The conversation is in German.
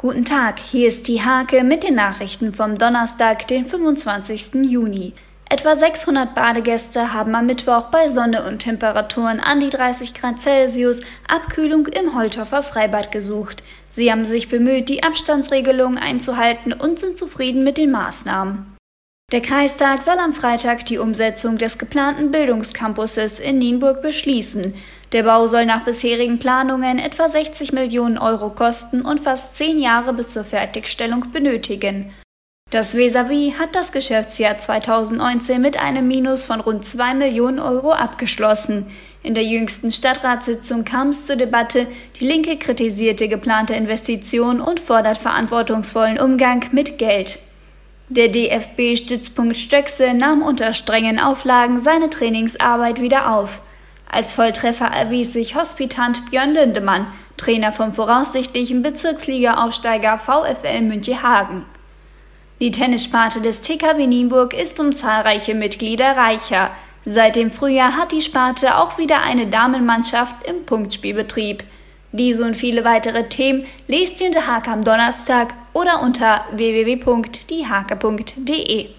Guten Tag, hier ist die Hake mit den Nachrichten vom Donnerstag, den 25. Juni. Etwa 600 Badegäste haben am Mittwoch bei Sonne und Temperaturen an die 30 Grad Celsius Abkühlung im Holthofer Freibad gesucht. Sie haben sich bemüht, die Abstandsregelungen einzuhalten und sind zufrieden mit den Maßnahmen. Der Kreistag soll am Freitag die Umsetzung des geplanten Bildungscampuses in Nienburg beschließen. Der Bau soll nach bisherigen Planungen etwa 60 Millionen Euro kosten und fast zehn Jahre bis zur Fertigstellung benötigen. Das Vis-à-vis hat das Geschäftsjahr 2019 mit einem Minus von rund 2 Millionen Euro abgeschlossen. In der jüngsten Stadtratssitzung kam es zur Debatte, die Linke kritisierte geplante Investitionen und fordert verantwortungsvollen Umgang mit Geld. Der DFB-Stützpunkt Stöckse nahm unter strengen Auflagen seine Trainingsarbeit wieder auf. Als Volltreffer erwies sich Hospitant Björn Lindemann, Trainer vom voraussichtlichen Bezirksliga-Aufsteiger VfL Münchehagen. Die Tennissparte des TKW Nienburg ist um zahlreiche Mitglieder reicher. Seit dem Frühjahr hat die Sparte auch wieder eine Damenmannschaft im Punktspielbetrieb. Diese und viele weitere Themen lest ihr in der Hake am Donnerstag oder unter www.diehake.de.